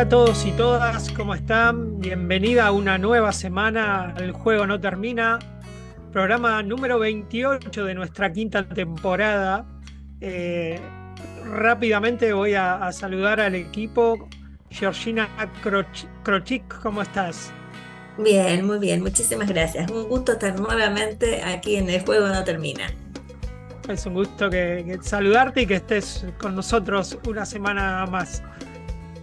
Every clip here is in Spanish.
Hola a todos y todas, ¿cómo están? Bienvenida a una nueva semana El Juego No Termina, programa número 28 de nuestra quinta temporada. Eh, rápidamente voy a, a saludar al equipo. Georgina Croch- Crochik, ¿cómo estás? Bien, muy bien, muchísimas gracias. Un gusto estar nuevamente aquí en el juego no termina. Es un gusto que, que saludarte y que estés con nosotros una semana más.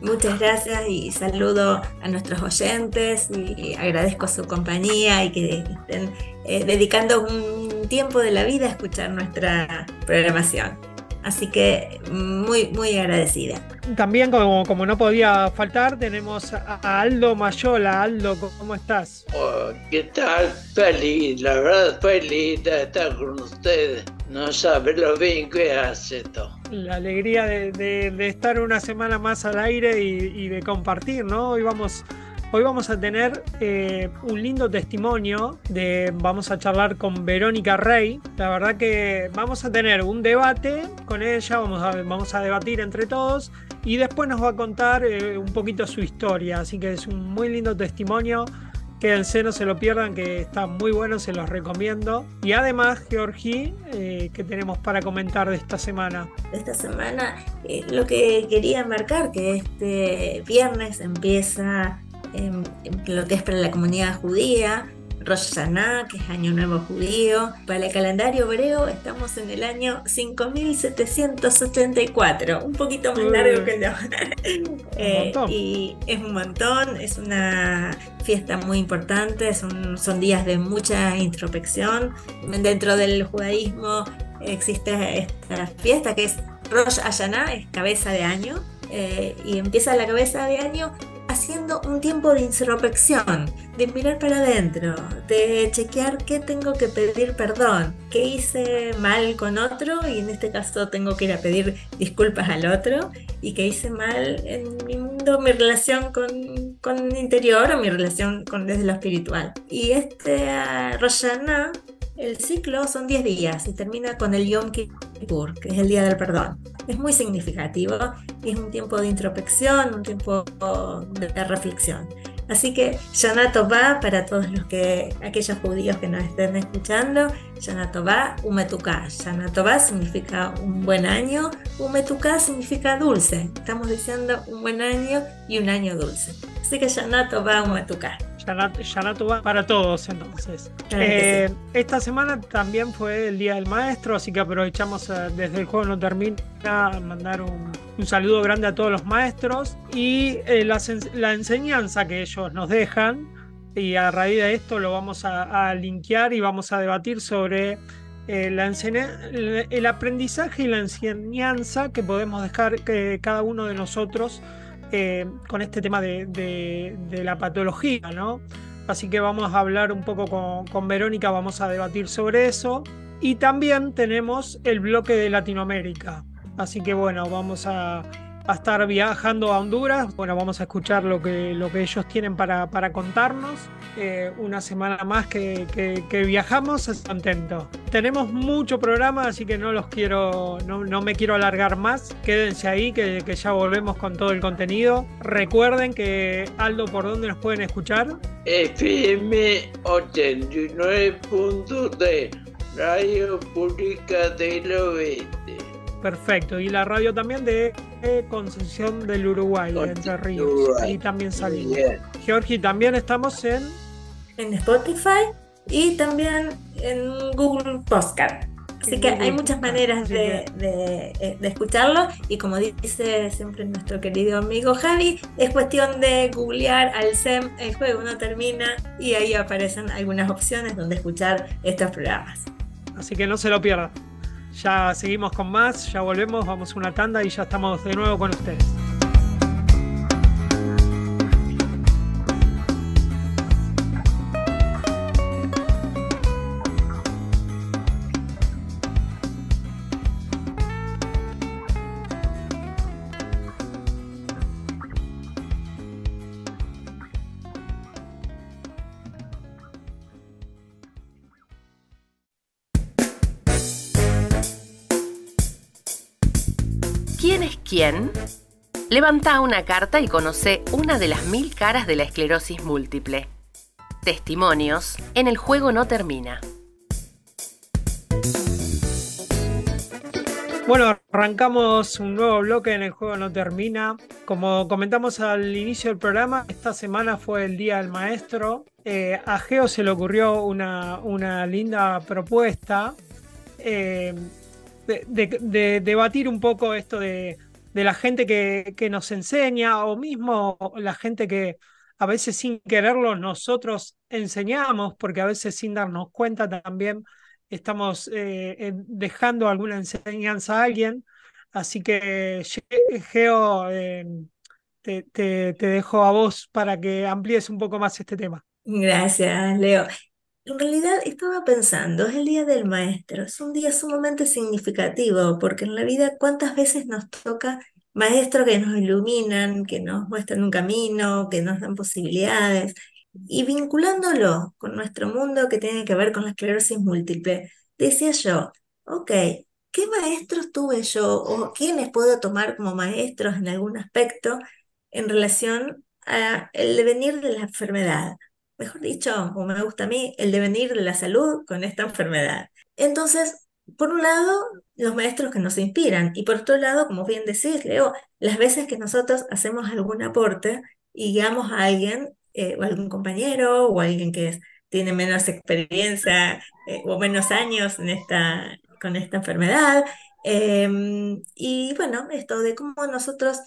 Muchas gracias y saludo a nuestros oyentes y agradezco su compañía y que estén eh, dedicando un tiempo de la vida a escuchar nuestra programación. Así que muy, muy agradecida. También, como, como no podía faltar, tenemos a Aldo Mayola. Aldo, ¿cómo estás? Oh, ¿Qué tal? Feliz, la verdad feliz de estar con ustedes. No sabe lo bien que hace esto. La alegría de, estar una semana más al aire y, y de compartir, ¿no? Hoy vamos, hoy vamos a tener eh, un lindo testimonio de, vamos a charlar con Verónica Rey. La verdad que vamos a tener un debate con ella, vamos a, vamos a debatir entre todos y después nos va a contar eh, un poquito su historia. Así que es un muy lindo testimonio. Quédense, no se lo pierdan, que está muy bueno, se los recomiendo. Y además, Georgie, eh, ¿qué tenemos para comentar de esta semana? Esta semana eh, lo que quería marcar que este viernes empieza em, em, lo que es para la comunidad judía, Rosh Hashanah, que es Año Nuevo Judío. Para el calendario hebreo estamos en el año 5784, un poquito más largo que lo. Eh, montón. y es un montón, es una fiesta muy importante, son, son días de mucha introspección. Dentro del judaísmo existe esta fiesta que es Rosh Hashanah, es cabeza de año, eh, y empieza la cabeza de año haciendo un tiempo de introspección, de mirar para adentro, de chequear qué tengo que pedir perdón, qué hice mal con otro, y en este caso tengo que ir a pedir disculpas al otro, y qué hice mal en mi mundo, mi relación con, con el interior o mi relación con desde lo espiritual. Y este uh, Rosh Hashanah, el ciclo son 10 días y termina con el Yom Kippur, que es el Día del Perdón. Es muy significativo y es un tiempo de introspección, un tiempo de, reflexión. Así que Shana Tova para todos los que, aquellos judíos que nos estén escuchando, Shana Tova, Umetuká. Shana Tova significa un buen año, Umetuká significa dulce. Estamos diciendo un buen año y un año dulce. Así que Shana Tova, Umetuká. Yanat, Yanatu va para todos entonces. Eh, esta semana también fue el Día del Maestro, así que aprovechamos eh, desde el juego no termina a mandar un, un saludo grande a todos los maestros y eh, la, enseñanza que ellos nos dejan. Y a raíz de esto lo vamos a, a linkear y vamos a debatir sobre eh, la el aprendizaje y la enseñanza que podemos dejar que cada uno de nosotros eh, con este tema de, la patología, ¿no? Así que vamos a hablar un poco con Verónica, vamos a debatir sobre eso. Y también tenemos el bloque de Latinoamérica. Así que bueno, vamos a, a estar viajando a Honduras. Bueno, vamos a escuchar lo que, lo que ellos tienen para, para contarnos. Eh, una semana más que, que- que viajamos, es contento. Tenemos mucho programa, así que no los quiero, no, no me quiero alargar más. Quédense ahí, que, que ya volvemos con todo el contenido. Recuerden que Aldo, ¿por dónde nos pueden escuchar? FM 89.3, Radio Pública del Oeste. Perfecto. Y la radio también de eh, Concepción del Uruguay, de Entre Ríos. Uruguay. Ahí también salimos. Bien. Georgie, también estamos en en Spotify y también en Google Podcast. Así que hay muchas maneras de, eh, de, escucharlo y como dice siempre nuestro querido amigo Javi, es cuestión de googlear al SEM, el juego no termina y ahí aparecen algunas opciones donde escuchar estos programas. Así que no se lo pierdan. Ya seguimos con más, ya volvemos, vamos a una tanda y ya estamos de nuevo con ustedes. Levanta una carta y conoce una de las mil caras de la esclerosis múltiple. Testimonios en el juego no termina. Bueno, arrancamos un nuevo bloque en el juego no termina. Como comentamos al inicio del programa, esta semana fue el Día del Maestro. Eh, a Geo se le ocurrió una, una linda propuesta eh, de, debatir un poco esto de de la gente que, nos enseña o mismo la gente que a veces sin quererlo nosotros enseñamos, porque a veces sin darnos cuenta también estamos eh, dejando alguna enseñanza a alguien. Así que, Geo, eh, te, te, dejo a vos para que amplíes un poco más este tema. Gracias, Leo. En realidad estaba pensando, es el Día del Maestro, es un día sumamente significativo, porque en la vida cuántas veces nos toca maestros que nos iluminan, que nos muestran un camino, que nos dan posibilidades, y vinculándolo con nuestro mundo que tiene que ver con la esclerosis múltiple, decía yo, ok, ¿qué maestros tuve yo o quiénes puedo tomar como maestros en algún aspecto en relación al devenir de la enfermedad? Mejor dicho, como me gusta a mí, el devenir de la salud con esta enfermedad. Entonces, por un lado, los maestros que nos inspiran y por otro lado, como bien decís, Leo, las veces que nosotros hacemos algún aporte y guiamos a alguien, eh, o algún compañero o alguien que tiene menos experiencia eh, o menos años en esta, con esta enfermedad. Em, y bueno, esto de cómo nosotros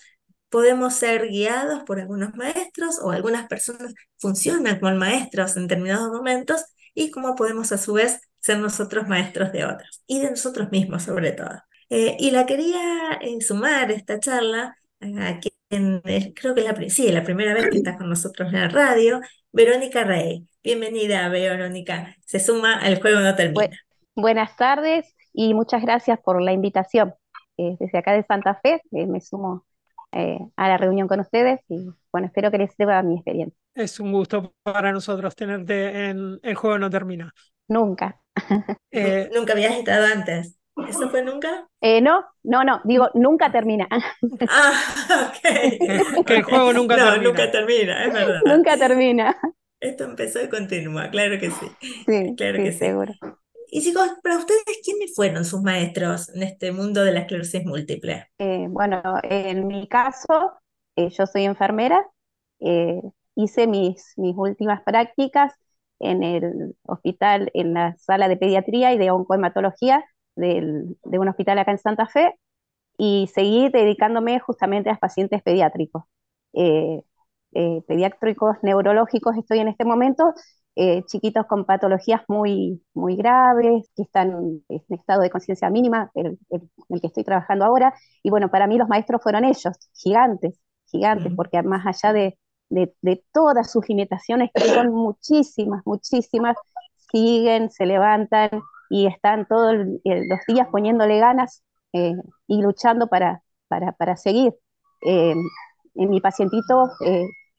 podemos ser guiados por algunos maestros o algunas personas funcionan como maestros en determinados momentos y cómo podemos a su vez ser nosotros maestros de otros y de nosotros mismos sobre todo. Eh, y la quería eh, sumar esta charla a quien creo que es la, primera vez que está con nosotros en la radio, Verónica Rey. Bienvenida, Verónica. Se suma al juego no termina. buenas tardes y muchas gracias por la invitación. Eh, desde acá de Santa Fe me sumo eh, a la reunión con ustedes y bueno, espero que les sirva mi experiencia. Es un gusto para nosotros tenerte en El Juego No Termina. Nunca. Eh, nunca habías estado antes. ¿Eso fue nunca? Eh, no, no, no, digo, nunca termina. ah, ok. que el juego nunca no, termina. nunca termina, es verdad. Nunca termina. Esto empezó y continúa, claro que sí. Sí, claro sí, que seguro. Y chicos, para ustedes, ¿quiénes fueron sus maestros en este mundo de la esclerosis múltiple? Eh, bueno, en mi caso, eh, yo soy enfermera, eh, hice mis, mis últimas prácticas en el hospital, en la sala de pediatría y de oncohematología del, de un hospital acá en Santa Fe, y seguí dedicándome justamente a pacientes pediátricos. pediátricos neurológicos estoy en este momento eh, chiquitos con patologías muy, muy graves, que están en estado de conciencia mínima, el, el, que estoy trabajando ahora. Y bueno, para mí los maestros fueron ellos, gigantes, gigantes, porque más allá de, de, todas sus limitaciones, que son muchísimas, muchísimas, siguen, se levantan y están todos los días poniéndole ganas eh, y luchando para, para, para seguir. Eh, en mi pacientito,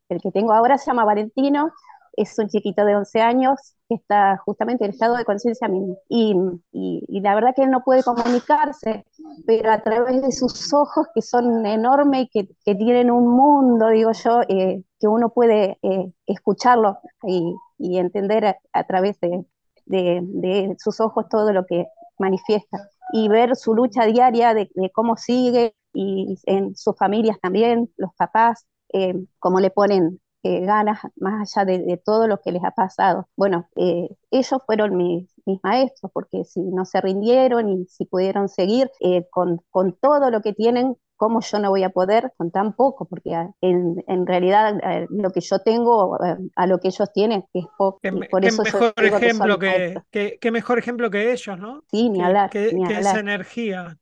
el que tengo ahora se llama Valentino, es un chiquito de 11 años que está justamente en estado de conciencia mínima. Y, y, la verdad que no puede comunicarse, pero a través de sus ojos, que son enormes y que, que tienen un mundo, digo yo, eh, que uno puede eh, escucharlo y, y entender a, través de, de, de, sus ojos todo lo que manifiesta. Y ver su lucha diaria de, de cómo sigue y en sus familias también, los papás, eh, cómo le ponen eh, ganas más allá de, de, todo lo que les ha pasado. Bueno, eh, ellos fueron mis, mis, maestros, porque si no se rindieron y si pudieron seguir eh, con, con todo lo que tienen, ¿cómo yo no voy a poder con tan poco? Porque ah, en, en realidad eh, lo que yo tengo eh, a lo que ellos tienen es poco. Qué, y por qué eso mejor yo digo que ejemplo que, mejor ejemplo que ellos, ¿no? Sí, ni Que, hablar, que, ni esa energía,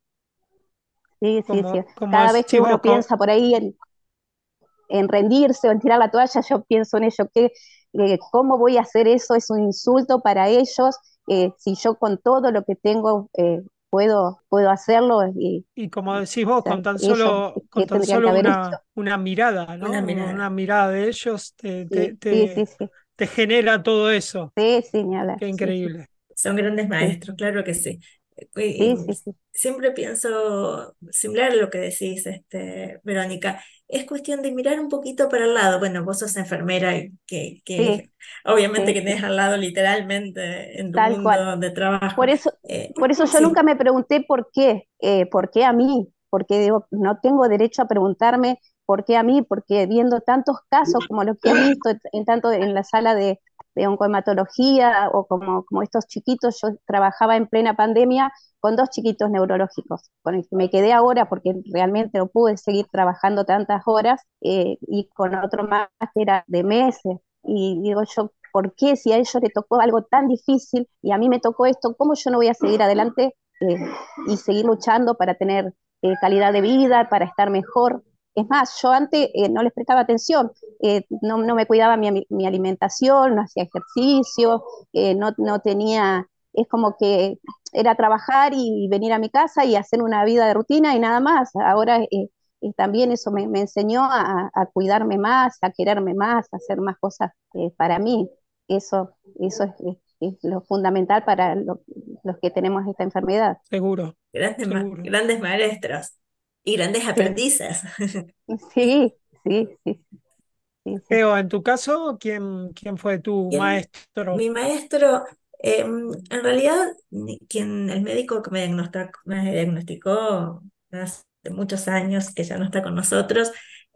Sí, sí, como, sí. Cada vez que uno piensa por ahí en, en rendirse o en tirar la toalla, yo pienso en ello, que eh, cómo voy a hacer eso, es un insulto para ellos, eh, si yo con todo lo que tengo eh, puedo, puedo hacerlo, y, y como decís vos, sea, con tan solo, con tan solo una, una mirada, ¿no? Una mirada. una mirada de ellos te, te, Sí, te, sí, sí, te genera todo eso. sí, sí, Qué sí, sí, increíble. Son grandes maestros, claro que sí. Sí, y sí, sí, siempre pienso similar a lo que decís, este, Verónica. Es cuestión de mirar un poquito para el lado. Bueno, vos sos enfermera y que, que obviamente que tenés al lado literalmente en tu tal cual. mundo de trabajo. Por eso, Eh, por eso yo nunca me pregunté por qué, eh, por qué a mí, porque digo, no tengo derecho a preguntarme por qué a mí, porque viendo tantos casos como los que he visto, en tanto en la sala de, de oncohematología o como, como estos chiquitos, yo trabajaba en plena pandemia con dos chiquitos neurológicos, con el que me quedé ahora porque realmente no pude seguir trabajando tantas horas, eh, y con otro más que era de meses, y digo yo, ¿por qué si a ellos les tocó algo tan difícil y a mí me tocó esto, cómo yo no voy a seguir adelante eh, y seguir luchando para tener eh, calidad de vida, para estar mejor? Es más, yo antes eh, no les prestaba atención, eh, no, no, me cuidaba mi, mi, alimentación, no hacía ejercicio, eh, no, no, tenía, es como que era trabajar y venir a mi casa y hacer una vida de rutina y nada más. Ahora eh, también eso me, me enseñó a, a, cuidarme más, a quererme más, a hacer más cosas eh, para mí. Eso, eso es, es, es lo fundamental para lo, los que tenemos esta enfermedad. Seguro. Grandes, seguro. Ma grandes maestros y grandes aprendices. Sí, sí, sí. sí, sí. Eo, en tu caso, ¿quién, quién fue tu maestro? Mi maestro, eh, en realidad, quien, el médico que me diagnosticó, me diagnosticó hace muchos años, que ya no está con nosotros,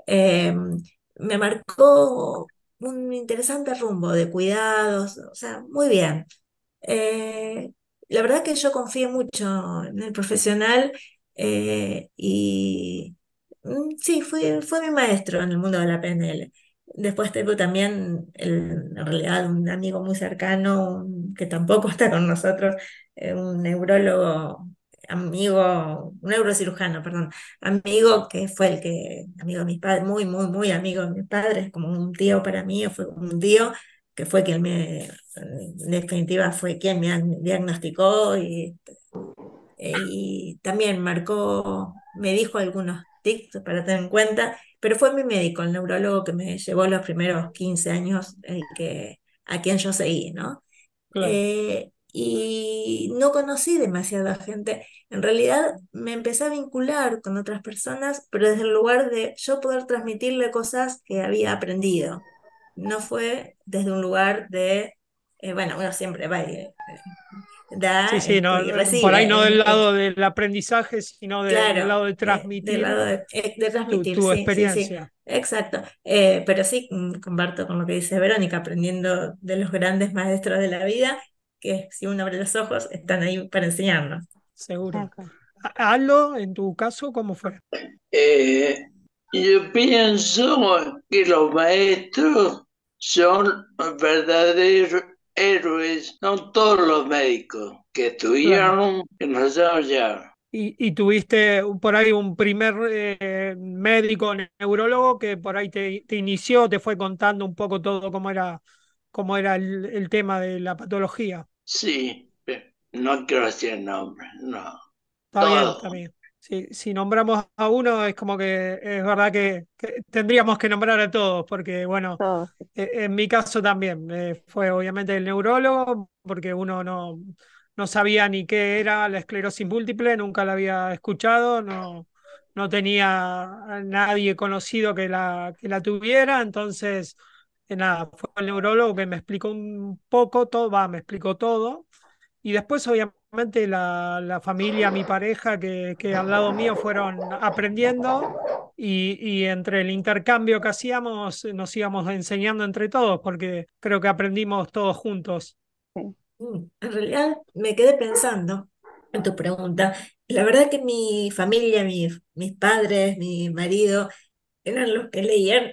eh, me marcó un interesante rumbo de cuidados, o sea, muy bien. Eh, la verdad que yo confío mucho en el profesional eh, y mm, sí, fue, fue mi maestro en el mundo de la PNL. Después tengo también, el, en realidad, un amigo muy cercano que tampoco está con nosotros, eh, un neurólogo amigo, un neurocirujano, perdón, amigo que fue el que, amigo de mis padres, muy, muy, muy amigo de mis padres, como un tío para mí, fue un tío que fue quien me, en definitiva, fue quien me diagnosticó y, y también marcó, me dijo algunos tics para tener en cuenta, pero fue mi médico, el neurólogo que me llevó los primeros 15 años, el que, a quien yo seguí, ¿no? Claro. Eh, y no conocí demasiada gente. En realidad me empecé a vincular con otras personas, pero desde el lugar de yo poder transmitirle cosas que había aprendido. No fue desde un lugar de, eh, bueno, uno siempre va y da sí, sí, este, no, y recibe. Por ahí no del lado del aprendizaje, sino de, claro, del lado de eh, transmitir, del lado de, eh, de transmitir tu, tu sí, experiencia. Sí, sí, exacto. Eh, pero sí, comparto con lo que dice Verónica, aprendiendo de los grandes maestros de la vida que si uno abre los ojos están ahí para enseñarnos. Seguro. Aldo, en tu caso, ¿cómo fue? Eh, yo pienso que los maestros son verdaderos héroes, no todos los médicos que claro. que nos desarrollaron. Y, y, tuviste por ahí un primer eh, médico neurólogo que por ahí te, te, inició, te fue contando un poco todo cómo era, cómo era el, el tema de la patología. Sí, no quiero decir el nombre, no. Está Todo. bien, está bien. Si, si, nombramos a uno, es como que es verdad que, que tendríamos que nombrar a todos, porque bueno, todos. en mi caso también eh, fue obviamente el neurólogo, porque uno no, no sabía ni qué era la esclerosis múltiple, nunca la había escuchado, no, no tenía a nadie conocido que la, que la tuviera, entonces eh, nada, fue el neurólogo que me explicó un poco todo, va, me explicó todo. Y después, obviamente, la, la familia, mi pareja, que, que al lado mío fueron aprendiendo y, y entre el intercambio que hacíamos nos íbamos enseñando entre todos, porque creo que aprendimos todos juntos. En realidad me quedé pensando en tu pregunta. La verdad que mi familia, mi- mis padres, mi marido, eran los que leían,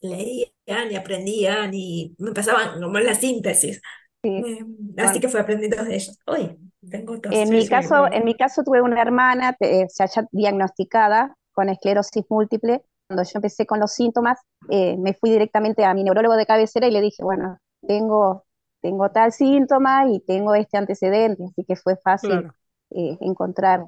leían y aprendían y me pasaban como la síntesis. Sí. Eh, Bueno. así que fue aprendiendo de ellos. Hoy tengo tos. En Sí, mi sí, caso, bueno. en mi caso tuve una hermana, sea, ya diagnosticada con esclerosis múltiple. Cuando yo empecé con los síntomas, eh, me fui directamente a mi neurólogo de cabecera y le dije, bueno, tengo, tengo tal síntoma y tengo este antecedente, así que fue fácil Claro. eh, encontrar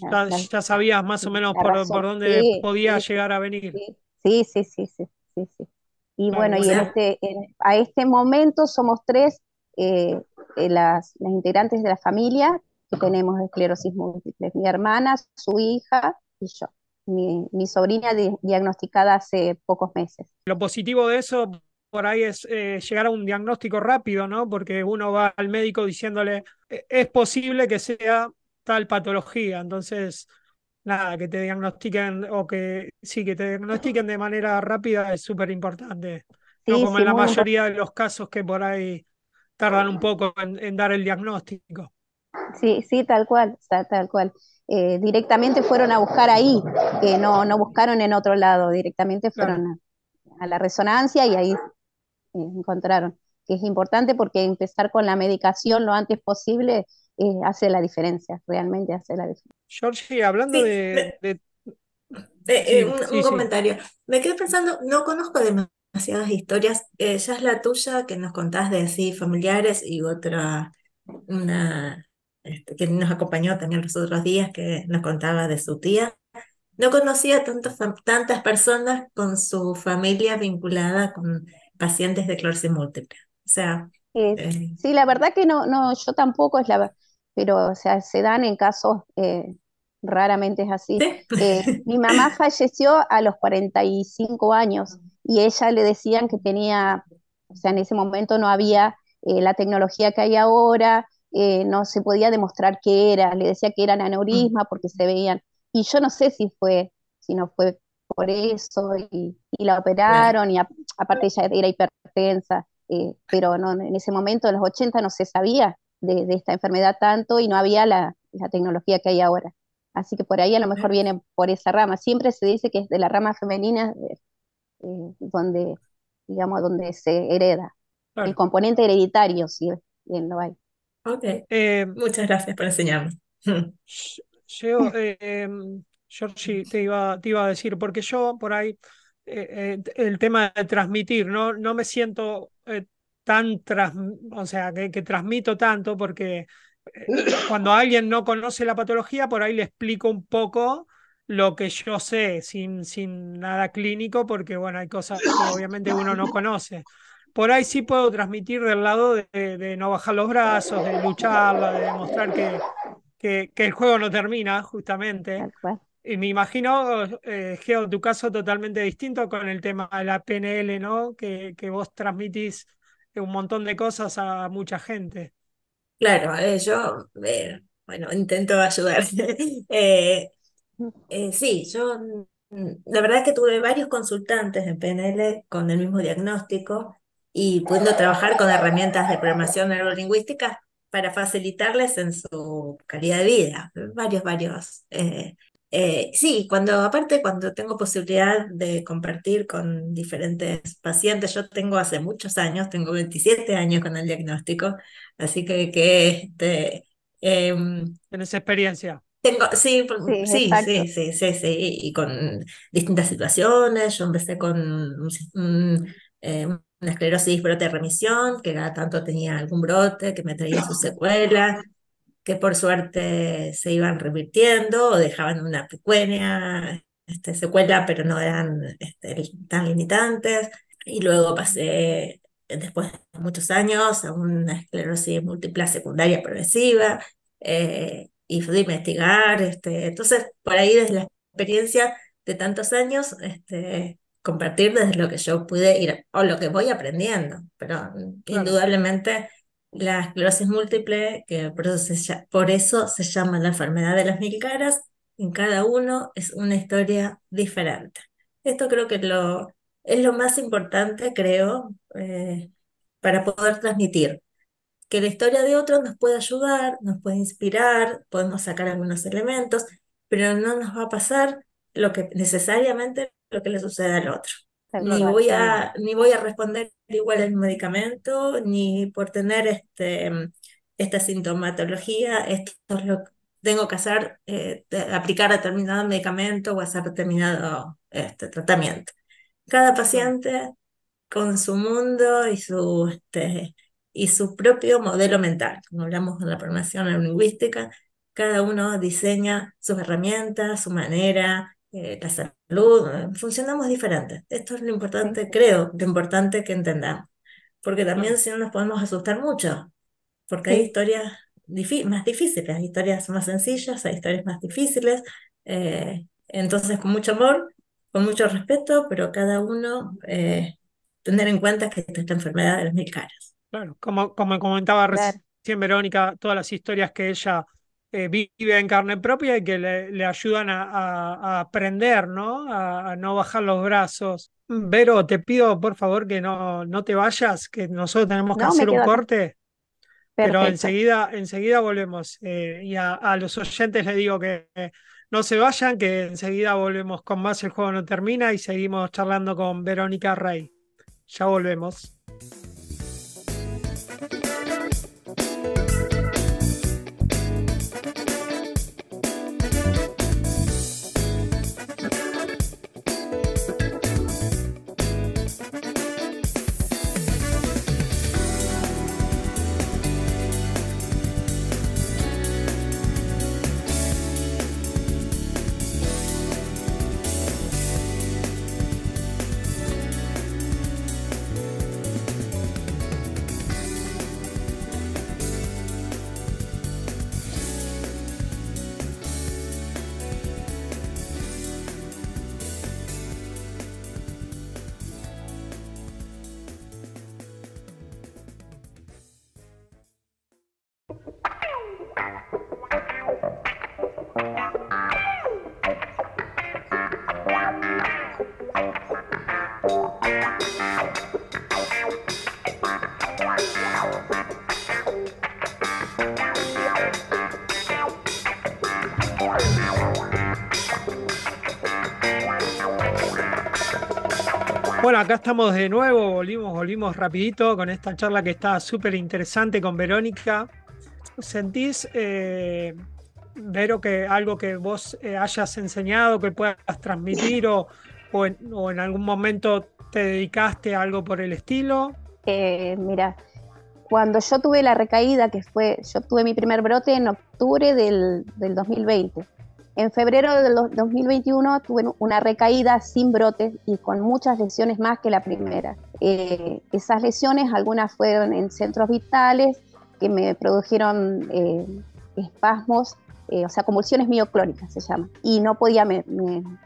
Ya, la, la- ya sabías más o menos por, dónde Sí, podía llegar a venir. sí, sí, sí, sí, sí. Y Claro, bueno, y en este, en- a este momento somos tres eh, las, las integrantes de la familia que tenemos esclerosis múltiple. Mi hermana, su hija y yo. Mi, mi sobrina di- diagnosticada hace pocos meses. Lo positivo de eso por ahí es eh, llegar a un diagnóstico rápido, ¿no? Porque uno va al médico diciéndole, "E- es posible que sea tal patología, entonces, nada, que te diagnostiquen o que sí, que te diagnostiquen de manera rápida es súper importante. No Sí, como sí, en la importante. mayoría de los casos que por ahí tardan un poco en, en dar el diagnóstico. Sí, sí, tal cual, tal, tal cual. Eh, directamente fueron a buscar ahí, eh, no, no buscaron en otro lado, directamente Claro, fueron a, a la resonancia y ahí eh, encontraron, que es importante porque empezar con la medicación lo antes posible eh, hace la diferencia, realmente hace la diferencia. Georgie, hablando sí, de, me- de- Sí, un, sí, un sí. comentario. Me quedé pensando, no conozco demasiadas historias. Eh, ya es la tuya que nos contás de así familiares y otra, una este, que nos acompañó también los otros días que nos contaba de su tía. No conocía tantas, fam- tantas personas con su familia vinculada con pacientes de esclerosis múltiple. O sea, Eh, eh, sí, la verdad que no, no, yo tampoco es la, pero o sea, se dan en casos, eh, raramente es así. ¿sí? Eh, mi mamá falleció a los 45 años y ella le decían que tenía, o sea, en ese momento no había eh, la tecnología que hay ahora, eh, no se podía demostrar qué era, le decía que eran Mm, aneurisma porque se veían, y yo no sé si fue, si no fue por eso, y, y la operaron, y a- aparte ella era hipertensa, eh, pero no, en ese momento, en los 80, no se sabía de, de esta enfermedad tanto y no había la, la tecnología que hay ahora. Así que por ahí a lo mejor viene por esa rama. Siempre se dice que es de la rama femenina eh, donde, digamos, donde se hereda. El claro. componente hereditario, sí, bien lo hay. Ok, Eh, muchas gracias por enseñarme. Yo, eh, Georgie, te iba, te iba a decir, porque yo por ahí, eh, eh, el tema de transmitir, no, no me siento eh, tan, tras, o sea, que, que transmito tanto, porque eh, cuando alguien no conoce la patología, por ahí le explico un poco lo que yo sé, sin, sin nada clínico, porque bueno, hay cosas que obviamente uno no conoce. Por ahí sí puedo transmitir del lado de, de no bajar los brazos, de lucharla, de demostrar que, que, que el juego no termina, justamente. Y me imagino, eh, Geo, tu caso totalmente distinto con el tema de la PNL, ¿no? Que, que vos transmitís un montón de cosas a mucha gente. Claro, eh, yo, eh, bueno, intento ayudar. Eh, eh, sí, yo, mm, la verdad que tuve varios consultantes en PNL con el mismo diagnóstico y pudiendo trabajar con herramientas de programación neurolingüística para facilitarles en su calidad de vida. Varios, varios. eh, eh, sí, cuando, aparte, cuando tengo posibilidad de compartir con diferentes pacientes, yo tengo hace muchos años, tengo 27 años con el diagnóstico, así que, que este, em, Tenés experiencia. Tengo, sí, Sí, sí, sí, sí, sí, y con distintas situaciones. Yo empecé con un un, eh, una esclerosis brote remisión, que cada tanto tenía algún brote que me traía sus secuelas, que por suerte se iban revirtiendo o dejaban una pequeña este, secuela, pero no eran este, tan limitantes. Y luego pasé, después de muchos años, a una esclerosis múltiple secundaria progresiva eh, y fui a investigar. Este, entonces, por ahí desde la experiencia de tantos años, este, compartir desde lo que yo pude ir o lo que voy aprendiendo, pero Claro. indudablemente la esclerosis múltiple, que por eso se, por eso se llama la enfermedad de las mil caras, en cada uno es una historia diferente. Esto creo que lo, es lo más importante, creo, eh, para poder transmitir. Que la historia de otros nos puede ayudar, nos puede inspirar, podemos sacar algunos elementos, pero no nos va a pasar lo que necesariamente lo que le sucede al otro. Ni voy a, ni voy a responder igual al medicamento, ni por tener este, esta sintomatología, esto es lo que tengo que hacer, eh, aplicar determinado medicamento o hacer determinado este, tratamiento. Cada paciente con su mundo y su, este, y su propio modelo mental. Como hablamos de la programación lingüística, cada uno diseña sus herramientas, su manera, eh, la salud, eh, funcionamos diferentes. Esto es lo importante, creo, lo importante que entendamos. Porque también si no nos podemos asustar mucho, porque hay historias más difíciles, hay historias más sencillas, hay historias más difíciles. Eh, entonces, con mucho amor, con mucho respeto, pero cada uno tener en cuenta que esta enfermedad de las mil caras. Claro, como, como comentaba recién Verónica, todas las historias que ella eh, vive en carne propia y que le, ayudan a, aprender, ¿no? A, no bajar los brazos. Vero, te pido por favor que no, no te vayas, que nosotros tenemos que hacer un corte. Pero enseguida, enseguida volvemos. Eh, y a, los oyentes les digo que no se vayan, que enseguida volvemos con más El Juego No Termina y seguimos charlando con Verónica Rey. Ya volvemos. Bueno, acá estamos de nuevo, volvimos, volvimos rapidito con esta charla que está súper interesante con Verónica. ¿Sentís, eh, que algo que vos eh, hayas enseñado, que puedas transmitir o, o, en, algún momento te dedicaste a algo por el estilo? Eh, mira, cuando yo tuve la recaída, que fue, yo tuve mi primer brote en octubre del, del 2020 en febrero del 2021 tuve una recaída sin brotes y con muchas lesiones más que la primera. Eh, esas lesiones, algunas fueron en centros vitales que me produjeron eh, espasmos, eh, o sea, convulsiones mioclónicas se llama. Y no podía,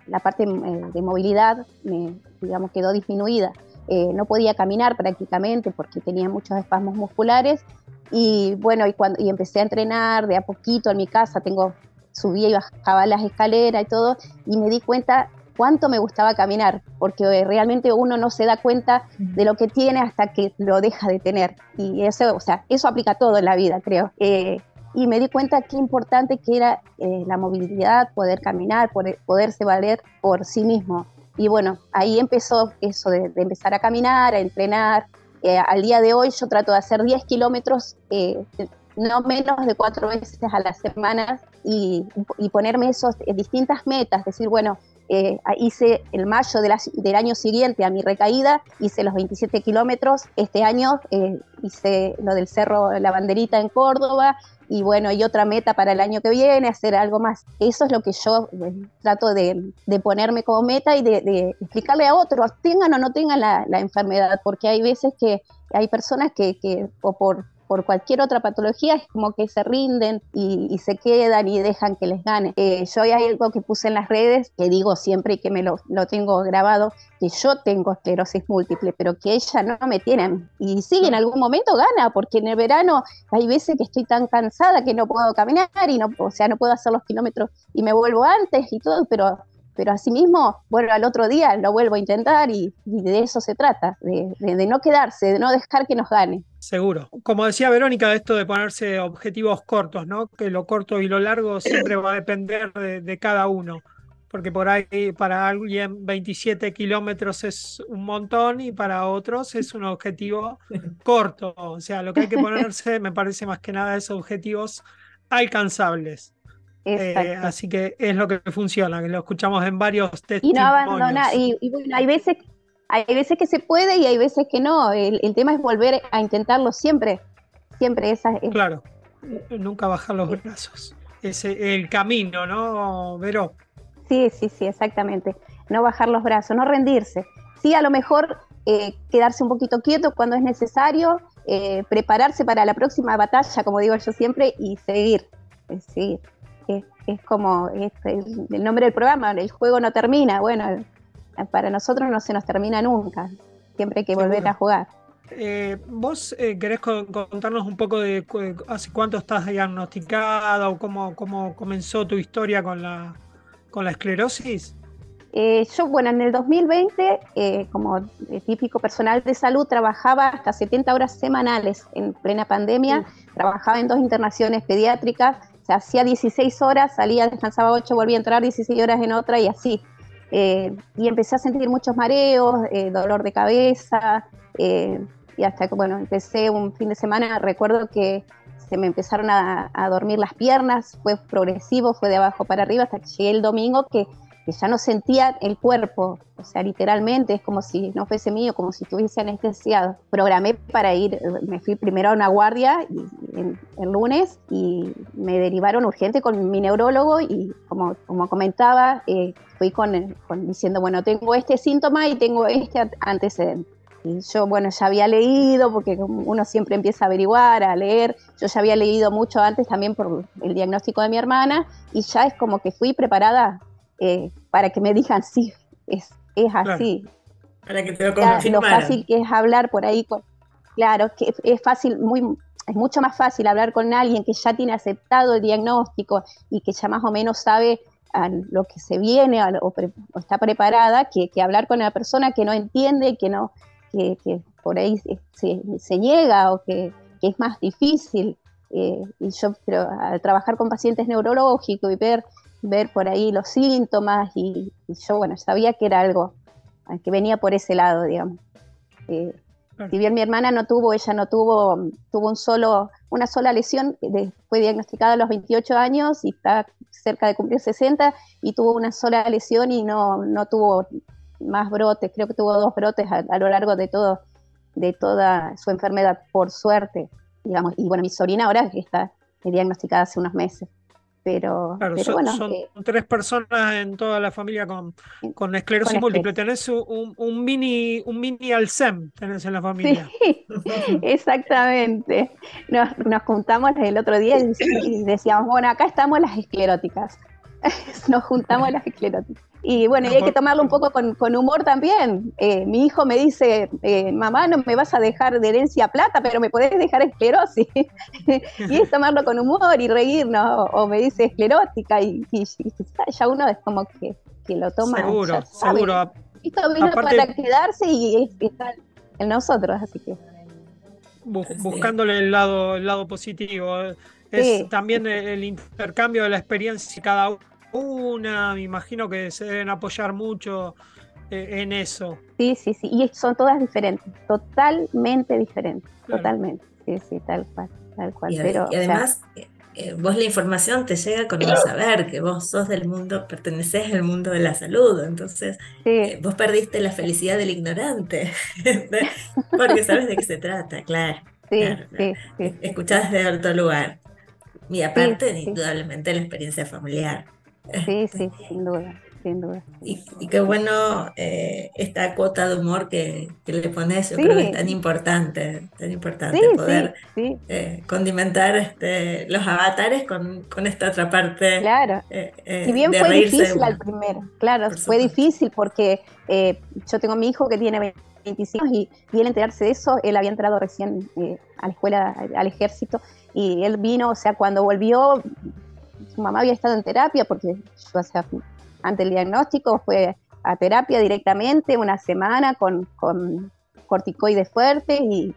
la parte de movilidad me, digamos, quedó disminuida. no podía caminar prácticamente porque tenía muchos espasmos musculares y bueno, y, cuando, y empecé a entrenar de a poquito en mi casa, tengo subía y bajaba las escaleras y todo, y me di cuenta cuánto me gustaba caminar, porque realmente uno no se da cuenta de lo que tiene hasta que lo deja de tener. Y eso, o sea, eso aplica todo en la vida, creo. Eh, y me di cuenta qué importante que era eh, la movilidad, poder caminar, poder, poderse valer por sí mismo. Y bueno, ahí empezó eso de, empezar a caminar, a entrenar. Eh, al día de hoy yo trato de hacer 10 kilómetros no menos de cuatro veces a la semana y, ponerme esos eh, distintas metas, decir, bueno, eh, hice el mayo del año siguiente a mi recaída, hice los 27 kilómetros, este año eh, hice lo del Cerro La Banderita en Córdoba, y bueno, y otra meta para el año que viene, hacer algo más. Eso es lo que yo trato de, ponerme como meta y de, explicarle a otros, tengan o no tengan la, enfermedad, porque hay veces que hay personas que, que o por por cualquier otra patología es como que se rinden y, se quedan y dejan que les gane. Eh, yo hay algo que puse en las redes que digo siempre y que me lo, lo tengo grabado, que yo tengo esclerosis múltiple, pero que ella no me tiene. Y sí, en algún momento gana, porque en el verano hay veces que estoy tan cansada que no puedo caminar y no, o sea, no puedo hacer los kilómetros y me vuelvo antes y todo, pero pero asimismo, bueno, al otro día lo vuelvo a intentar y, de eso se trata, de, no quedarse, de no dejar que nos gane. Seguro. Como decía Verónica, esto de ponerse objetivos cortos, ¿no? Que lo corto y lo largo siempre va a depender de, cada uno. Porque por ahí para alguien 27 kilómetros es un montón y para otros es un objetivo corto. O sea, lo que hay que ponerse, me parece más que nada, es objetivos alcanzables. Eh, así que es lo que funciona, que lo escuchamos en varios testimonios. Y no abandona, y, bueno, hay veces, hay veces que se puede y hay veces que no. El, tema es volver a intentarlo siempre. Siempre esa es. Claro, nunca bajar los brazos. Es el camino, ¿no, Vero? Sí, sí, sí, exactamente. No bajar los brazos, no rendirse. Sí, a lo mejor eh, quedarse un poquito quieto cuando es necesario, eh, prepararse para la próxima batalla, como digo yo siempre, y seguir, seguir es, como el, nombre del programa, el juego no termina. Bueno, para nosotros no se nos termina nunca, siempre hay que volver a jugar. Eh, ¿Vos eh, querés contarnos un poco de hace cuánto estás diagnosticada o cómo, cómo comenzó tu historia con la, con la esclerosis? Eh, yo, bueno, en el 2020, como típico personal de salud, trabajaba hasta 70 horas semanales en plena pandemia, trabajaba en dos internaciones pediátricas, hacía 16 horas, salía, descansaba 8, volvía a entrar 16 horas en otra y así. Eh, y empecé a sentir muchos mareos, eh, dolor de cabeza, eh, y hasta que, bueno, empecé un fin de semana, recuerdo que se me empezaron a, a, dormir las piernas, fue progresivo, fue de abajo para arriba, hasta que llegué el domingo que ya no sentía el cuerpo, o sea, literalmente es como si no fuese mío, como si estuviese anestesiado. Programé para ir, me fui primero a una guardia el, lunes y me derivaron urgente con mi neurólogo y como, como comentaba, eh, fui con, diciendo, bueno, tengo este síntoma y tengo este antecedente. Y yo, bueno, ya había leído, porque uno siempre empieza a averiguar, a leer. Yo ya había leído mucho antes también por el diagnóstico de mi hermana y ya es como que fui preparada eh, para que me digan, sí, es, es así. Para que te lo Lo fácil que es hablar por ahí con... Claro, que es fácil, muy, es mucho más fácil hablar con alguien que ya tiene aceptado el diagnóstico y que ya más o menos sabe a lo que se viene o, está preparada que, que, hablar con una persona que no entiende, que no, que, que por ahí se, se, niega o que, que, es más difícil. Eh, y yo, pero al trabajar con pacientes neurológicos y ver ver por ahí los síntomas y, yo, bueno, sabía que era algo que venía por ese lado, digamos. Eh, si bien mi hermana no tuvo, ella no tuvo, tuvo un solo, una sola lesión, fue diagnosticada a los 28 años y está cerca de cumplir 60 y tuvo una sola lesión y no, no tuvo más brotes, creo que tuvo dos brotes a, lo largo de todo, de toda su enfermedad, por suerte, digamos. Y bueno, mi sobrina ahora que está diagnosticada hace unos meses. Pero, son, eh, tres personas en toda la familia con, con esclerosis múltiple. Tenés un, un, mini un mini Alzheimer tenés en la familia. Sí, exactamente. Nos, nos juntamos el otro día y decíamos, bueno, acá estamos las escleróticas. nos juntamos las escleróticas. Y bueno, y hay que tomarlo un poco con, humor también. Eh, mi hijo me dice, eh, mamá, no me vas a dejar de herencia plata, pero me podés dejar esclerosis. y es tomarlo con humor y reírnos, o, me dice esclerótica, y, ya uno es como que, lo toma. Seguro, seguro. Esto vino para quedarse y está en nosotros, así que. buscándole el lado, el lado positivo. Es también el intercambio de la experiencia cada uno una, me imagino que se deben apoyar mucho eh, en eso. Sí, sí, sí, y son todas diferentes, totalmente diferentes, totalmente, sí, sí, tal cual, tal cual. Y, además, eh, eh, vos la información te llega con el saber que vos sos del mundo, perteneces al mundo de la salud, entonces vos perdiste la felicidad del ignorante, porque sabes de qué se trata, claro. Sí, sí, sí, Escuchás desde otro lugar. Y aparte, indudablemente, la experiencia familiar. Sí, sí, sin duda. sin duda. Y, y qué bueno eh, esta cuota de humor que, que le pones, yo creo que es Sí. tan importante, tan importante Sí, poder sí, sí, eh, condimentar este, los avatares con, con esta otra parte claro. eh, eh, Si bien de fue difícil al primero, claro, fue difícil porque eh, yo tengo a mi hijo que tiene 25 años y, y él enterarse de eso, él había entrado recién eh, a la escuela, al ejército, y él vino, o sea, cuando volvió, su mamá había estado en terapia porque o sea, ante diagnóstico fue a terapia directamente una semana con, corticoides fuertes y,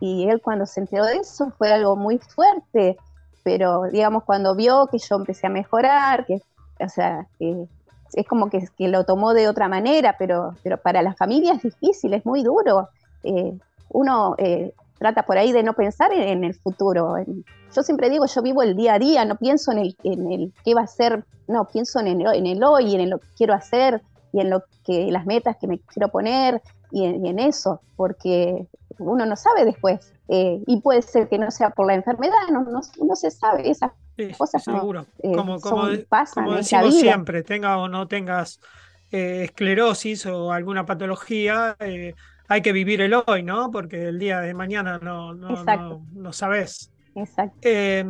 él cuando se enteró de eso fue algo muy fuerte, pero digamos cuando vio que yo empecé a mejorar, que, o sea, que es como que, que lo tomó de otra manera, pero, pero para la familia es difícil, es muy duro. Eh, uno eh, trata por ahí de no pensar en, en el futuro. En- yo siempre digo, yo vivo el día a día, no pienso en el, en el qué va a ser, no, pienso en el, en el hoy, en lo que quiero hacer y en lo que las metas que me quiero poner y en, y en eso, porque uno no sabe después. eh, y puede ser que no sea por la enfermedad, no, no, no se sabe, esas Sí, cosas no, seguro. eh, como como, son- pasan como decimos vida. siempre, tenga o no tengas eh, esclerosis o alguna patología, eh, hay que vivir el hoy, ¿no? Porque el día de mañana no, no, Exacto. no, no sabes. Exacto. Eh,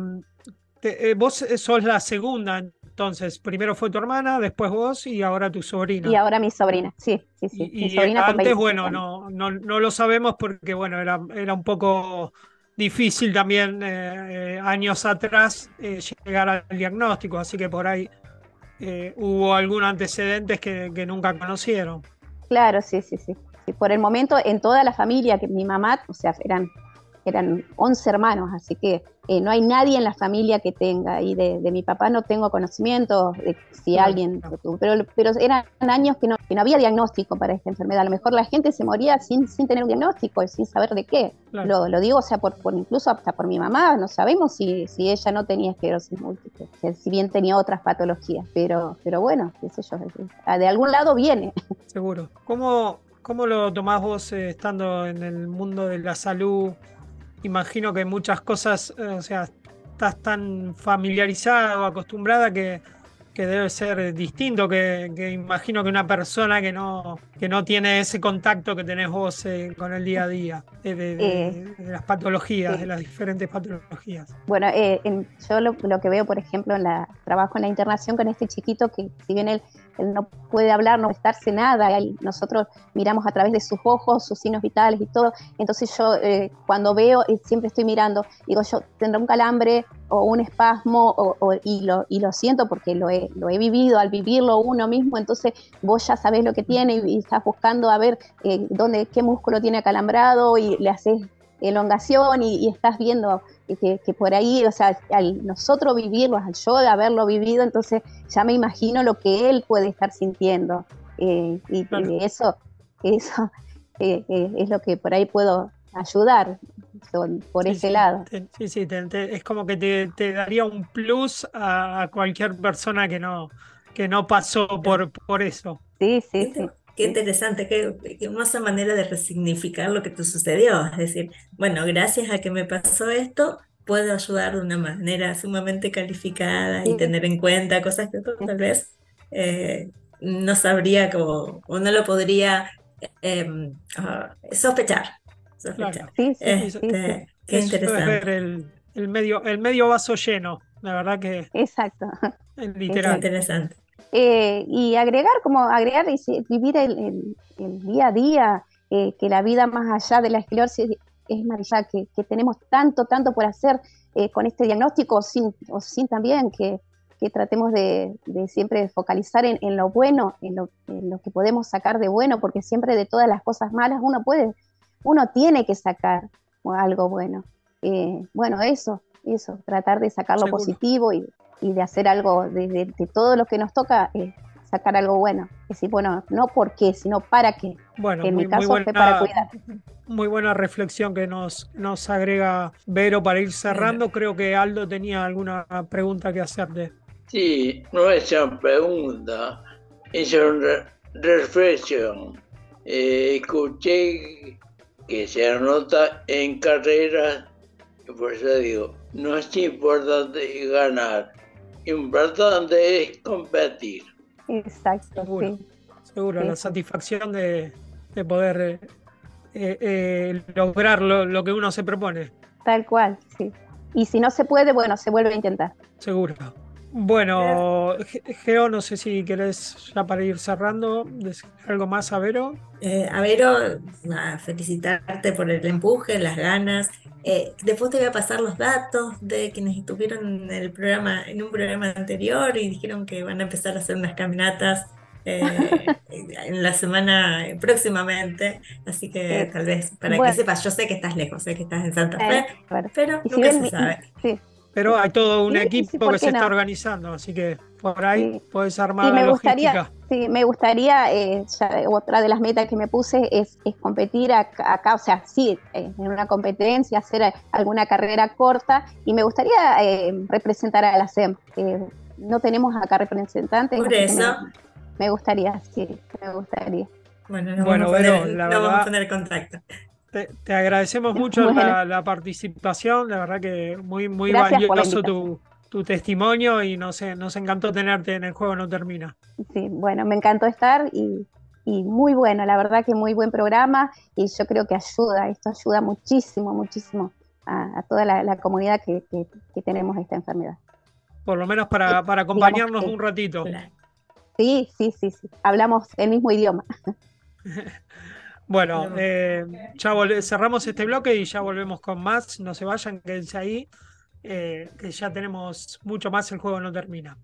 te- eh, vos sos la segunda, entonces, primero fue tu hermana, después vos y ahora tu sobrina. Y ahora mi sobrina, sí, sí, sí. Y, mi sobrina antes, 25 bueno, no, no, no lo sabemos porque, bueno, era, era un poco difícil también eh, eh, años atrás eh, llegar al diagnóstico, así que por ahí eh, hubo algunos antecedentes que, que nunca conocieron. Claro, sí, sí, Sí, Por el momento, en toda la familia, que mi mamá, o sea, eran, eran 11 hermanos, así que eh, no hay nadie en la familia que tenga. Y de, de mi papá no tengo conocimiento de si alguien lo tuvo. Pero, pero eran años que no, que no había diagnóstico para esta enfermedad. A lo mejor la gente se moría sin, sin tener un diagnóstico y sin saber de qué. Claro. Lo, lo digo, o sea, por, por incluso hasta por mi mamá, no sabemos si, si ella no tenía esclerosis múltiple, si bien tenía otras patologías, pero, pero bueno, qué sé yo, de algún lado viene. Seguro. ¿Cómo, cómo lo tomás vos eh, estando en el mundo de la salud? Imagino que muchas cosas, eh, o sea, estás tan familiarizada o acostumbrada que, que debe ser distinto que, que imagino que una persona que no, que no tiene ese contacto que tenés vos eh, con el día a día, de, de- Eh, de las patologías, de las diferentes patologías. Bueno, eh, en- yo lo, lo que veo, por ejemplo, en la trabajo en la internación con este chiquito que si bien él, él no puede hablar, no estarse nada, él- nosotros miramos a través de sus ojos, sus signos vitales y todo, entonces yo eh, cuando veo, eh, siempre estoy mirando, digo yo, tendrá un calambre o un espasmo o, o- y, lo, y lo siento porque lo he, lo he vivido, al vivirlo uno mismo, entonces vos ya sabés lo que tiene y, y estás buscando a ver eh, dónde, qué músculo tiene acalambrado y le haces elongación y, y estás viendo que, que por ahí, o sea, al nosotros vivirlo, al yo de haberlo vivido, entonces ya me imagino lo que él puede estar sintiendo. Eh, y, Claro. y eso, eso eh, eh, es lo que por ahí puedo ayudar son- por Sí, ese sí, lado. te- sí, sí, te- te- es como que te, te daría un plus a, a cualquier persona que no, que no pasó por, por eso. Sí, sí, sí. Qué interesante, qué, qué hermosa manera de resignificar lo que te sucedió. Es decir, bueno, gracias a que me pasó esto, puedo ayudar de una manera sumamente calificada y tener en cuenta cosas que otro tal vez eh, no sabría cómo, o no lo podría em, ah, sospechar. sospechar. Sí, sí, sí. Este, qué Eso es ver interesante. el, el medio, el medio vaso lleno, la verdad que Exacto. es Qué literal. interesante. Eh, y agregar, como agregar, y vivir el, el- el día a día, eh, que la vida más allá de la esclerosis es maravillosa, que, que tenemos tanto, tanto por hacer eh, con este diagnóstico, sin, o sin también que, que tratemos de, de siempre focalizar en, en lo bueno, en lo, en lo que podemos sacar de bueno, porque siempre de todas las cosas malas uno puede, uno tiene que sacar algo bueno. Bueno, eso, eso, tratar de sacar lo Seguro. positivo y, y de hacer algo, de, de- de todo lo que nos toca, eh, sacar algo bueno. Decir, bueno, no por qué, sino para qué. Bueno, que en muy, mi muy caso fue para buena, cuidar. muy buena reflexión que nos, nos agrega Vero para ir cerrando. Creo que Aldo tenía alguna pregunta que hacerte. Sí, nuestra pregunta es una re- reflexión. Eh, escuché que se anota en carreras, y por eso digo, no es importante ganar, importante es competir. Exacto, Seguro. sí. Seguro, Sí, la satisfacción de, de poder eh, eh, eh, lograr lo, lo que uno se propone, Tal cual, sí. Y si no se puede, bueno, se vuelve a intentar. seguro. Bueno, Ge- Geo, no sé si querés ya para ir cerrando, decir algo más a Vero. Eh, a Vero, nada, felicitarte por el empuje, las ganas. Eh, después te voy a pasar los datos de quienes estuvieron en el programa, en un programa anterior y dijeron que van a empezar a hacer unas caminatas eh, en la semana eh, próximamente. Así que Eh, tal vez para bueno. que sepas, yo sé que estás lejos, sé que estás en Santa Eh, Fe, pero si nunca bien se mi- sabe. sí, Pero hay todo un Sí, equipo ¿por que se está organizando, así que por ahí Sí. podés armar Y la me gustaría, logística. sí, me gustaría, eh, ya otra de las metas que me puse es, es competir acá, acá, o sea, sí, eh, en una competencia, hacer alguna carrera corta y me gustaría eh, representar a la SEM. eh, no tenemos acá representantes. Por eso. Me, me gustaría, sí, me gustaría. Bueno, nos Bueno, vamos a poner, Vero, la nos vamos a verdad- poner contacto. Te, te agradecemos mucho Bueno. la, la participación, la verdad que muy, muy Gracias valioso tu, tu testimonio y nos, nos encantó tenerte en el juego No Termina. Sí, bueno, me encantó estar y, y muy bueno, la verdad que muy buen programa y yo creo que ayuda, esto ayuda muchísimo, muchísimo a, a toda la, la comunidad que, que- que tenemos esta enfermedad. Por lo menos para, para acompañarnos que- un ratito. Sí, sí, sí, sí, hablamos el mismo idioma. Bueno, eh, ya cerramos este bloque y ya volvemos con más. No se vayan, quédense ahí, eh, que ya tenemos mucho más. El juego no termina.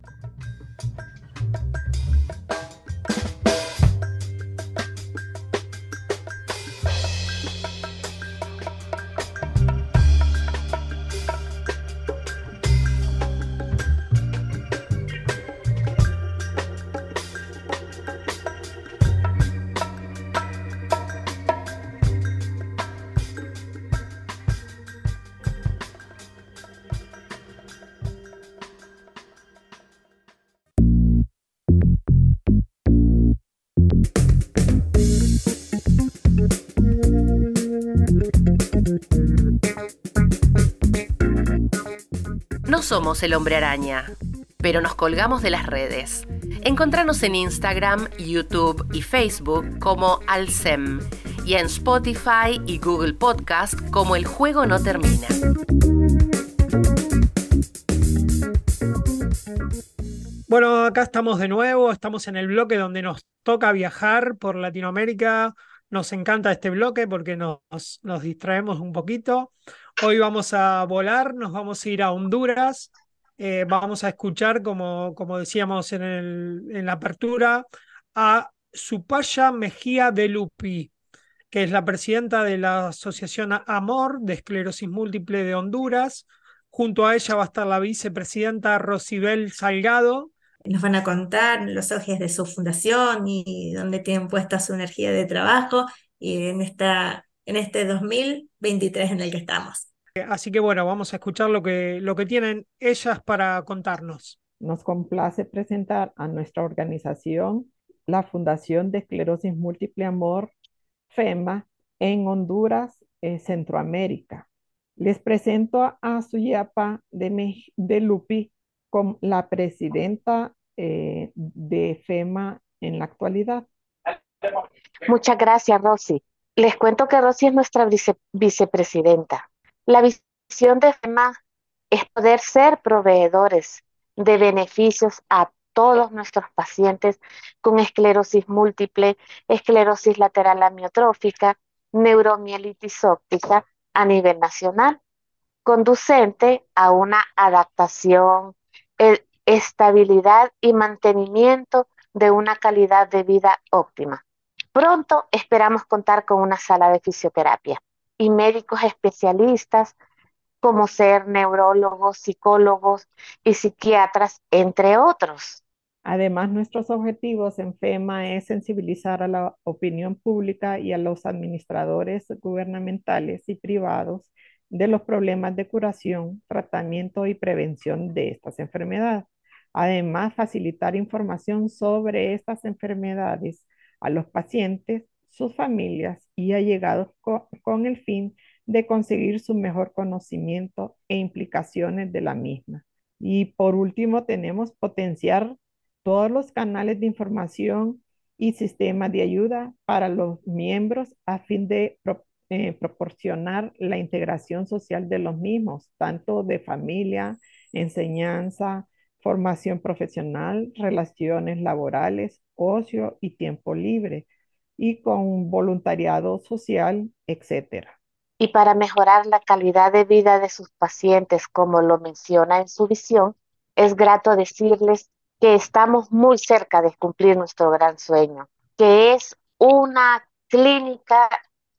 Somos el hombre araña, pero nos colgamos de las redes. Encontranos en Instagram, YouTube y Facebook como Alcem y en Spotify y Google Podcast como El Juego No Termina. Bueno, acá estamos de nuevo, estamos en el bloque donde nos toca viajar por Latinoamérica. Nos encanta este bloque porque nos, nos distraemos un poquito. Hoy vamos a volar, nos vamos a ir a Honduras. Eh, vamos a escuchar, como, como decíamos en, la apertura, a Supaya Mejía de Lupi, que es la presidenta de la Asociación Amor de Esclerosis Múltiple de Honduras. Junto a ella va a estar la vicepresidenta Rosibel Salgado, Nos van a contar los ejes de su fundación y dónde tienen puesta su energía de trabajo y en esta, en este 2023 en el que estamos. Así que bueno, vamos a escuchar lo que, lo que tienen ellas para contarnos. Nos complace presentar a nuestra organización, la Fundación de Esclerosis Múltiple Amor, FEMA, en Honduras, eh, Centroamérica. Les presento a, Suyapa de, Mej- de Lupi como la presidenta eh, de FEMA en la actualidad. Muchas gracias, Rosy. Les cuento que Rosy es nuestra vice- vicepresidenta. La visión de FEMA es poder ser proveedores de beneficios a todos nuestros pacientes con esclerosis múltiple, esclerosis lateral amiotrófica, neuromielitis óptica a nivel nacional, conducente a una adaptación, eh, estabilidad y mantenimiento de una calidad de vida óptima. Pronto esperamos contar con una sala de fisioterapia y médicos especialistas como ser neurólogos, psicólogos y psiquiatras, entre otros. Además, nuestros objetivos en FEMA es sensibilizar a la opinión pública y a los administradores gubernamentales y privados de los problemas de curación, tratamiento y prevención de estas enfermedades. Además, facilitar información sobre estas enfermedades a los pacientes, sus familias y allegados co- con el fin de conseguir su mejor conocimiento e implicaciones de la misma. Y por último, tenemos potenciar todos los canales de información y sistemas de ayuda para los miembros a fin de eh, proporcionar la integración social de los mismos, tanto de familia, enseñanza, formación profesional, relaciones laborales, ocio y tiempo libre, y con voluntariado social, etc. Y para mejorar la calidad de vida de sus pacientes, como lo menciona en su visión, es grato decirles que estamos muy cerca de cumplir nuestro gran sueño, que es una clínica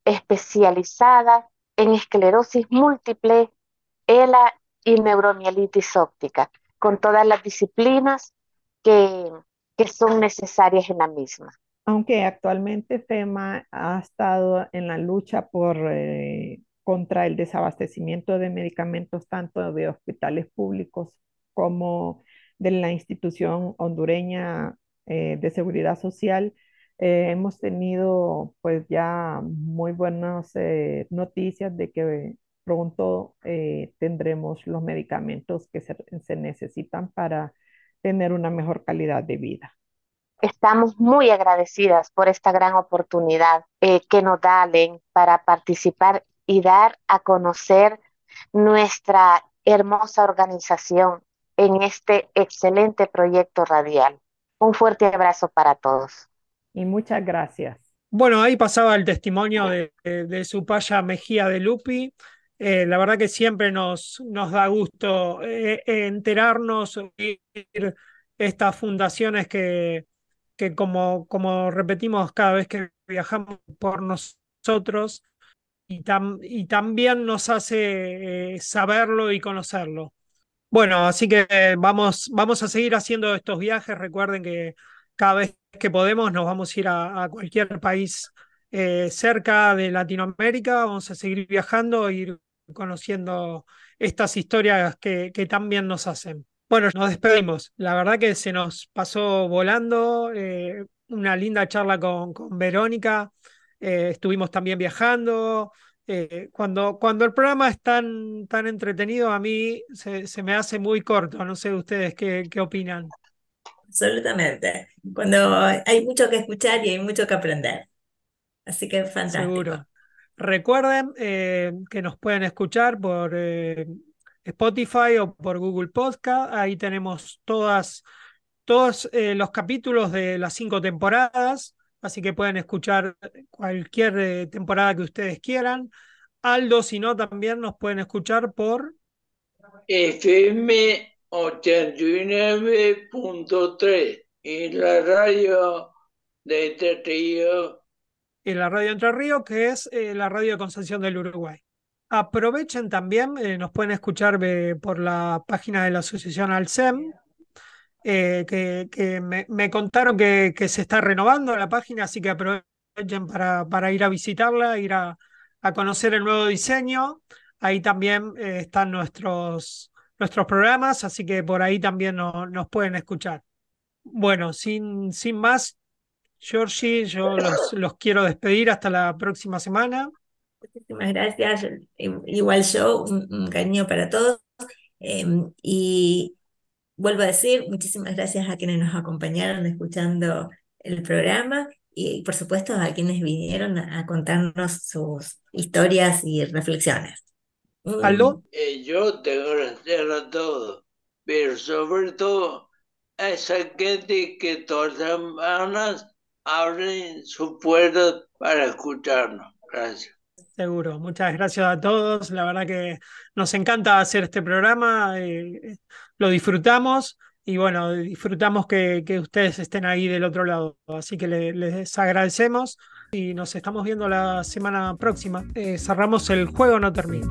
especializada en esclerosis múltiple, ELA y neuromielitis óptica, con todas las disciplinas que, que son necesarias en la misma. Aunque actualmente FEMA ha estado en la lucha por, eh, contra el desabastecimiento de medicamentos tanto de hospitales públicos como de la institución hondureña eh, de seguridad social, eh, hemos tenido pues ya muy buenas noticias de que pronto tendremos los medicamentos que se, se necesitan para tener una mejor calidad de vida. Estamos muy agradecidas por esta gran oportunidad eh, que nos da Alen para participar y dar a conocer nuestra hermosa organización en este excelente proyecto radial. Un fuerte abrazo para todos. Y muchas gracias. Bueno, ahí pasaba el testimonio de, de, su paya Mejía de Lupi. Eh, la verdad que siempre nos, nos da gusto eh, enterarnos, oír estas fundaciones que, que como, como repetimos cada vez que viajamos por nosotros y, y también nos hace eh, saberlo y conocerlo. Bueno, así que vamos, vamos a seguir haciendo estos viajes. Recuerden que cada vez que podemos nos vamos a ir a, cualquier país eh, cerca de Latinoamérica. Vamos a seguir viajando ir conociendo estas historias que, que tan bien nos hacen. Bueno, nos despedimos. La verdad que se nos pasó volando. Eh, una linda charla con, con Verónica. Eh, estuvimos también viajando. Eh, cuando, cuando el programa es tan, tan entretenido, a mí se, se me hace muy corto. No sé ustedes qué, qué opinan. Absolutamente. Cuando hay mucho que escuchar y hay mucho que aprender. Así que fantástico. Seguro. Recuerden que nos pueden escuchar por Spotify o por Google Podcast. Ahí tenemos todas, todos eh, los capítulos de las cinco temporadas, así que pueden escuchar cualquier eh, temporada que ustedes quieran. Aldo, si no, también nos pueden escuchar por FM 89.3 y la radio de Ríos. Y la radio Entre Ríos, que es eh, la radio de Concepción del Uruguay. Aprovechen también, eh, nos pueden escuchar eh, por la página de la asociación Alcem, eh, que, me, contaron que, se está renovando la página, así que aprovechen para, para ir a visitarla, ir a, conocer el nuevo diseño. Ahí también están nuestros, nuestros programas, así que por ahí también nos pueden escuchar. Bueno, sin, sin más, Georgie, yo los, los quiero despedir hasta la próxima semana. Muchísimas gracias. Igual yo, un, cariño para todos. Em, y vuelvo a decir, muchísimas gracias a quienes nos acompañaron escuchando el programa y por supuesto a quienes vinieron a, contarnos sus historias y reflexiones. ¿Aldo? Eh, yo te agradezco a todos, pero sobre todo a esa gente que todas las semanas abren su puerta para escucharnos. Gracias. Seguro, muchas gracias a todos. La verdad que nos encanta hacer este programa, eh, lo disfrutamos y bueno, disfrutamos que, que, ustedes estén ahí del otro lado. Así que les agradecemos y nos estamos viendo la semana próxima. Eh, cerramos el juego, no termina.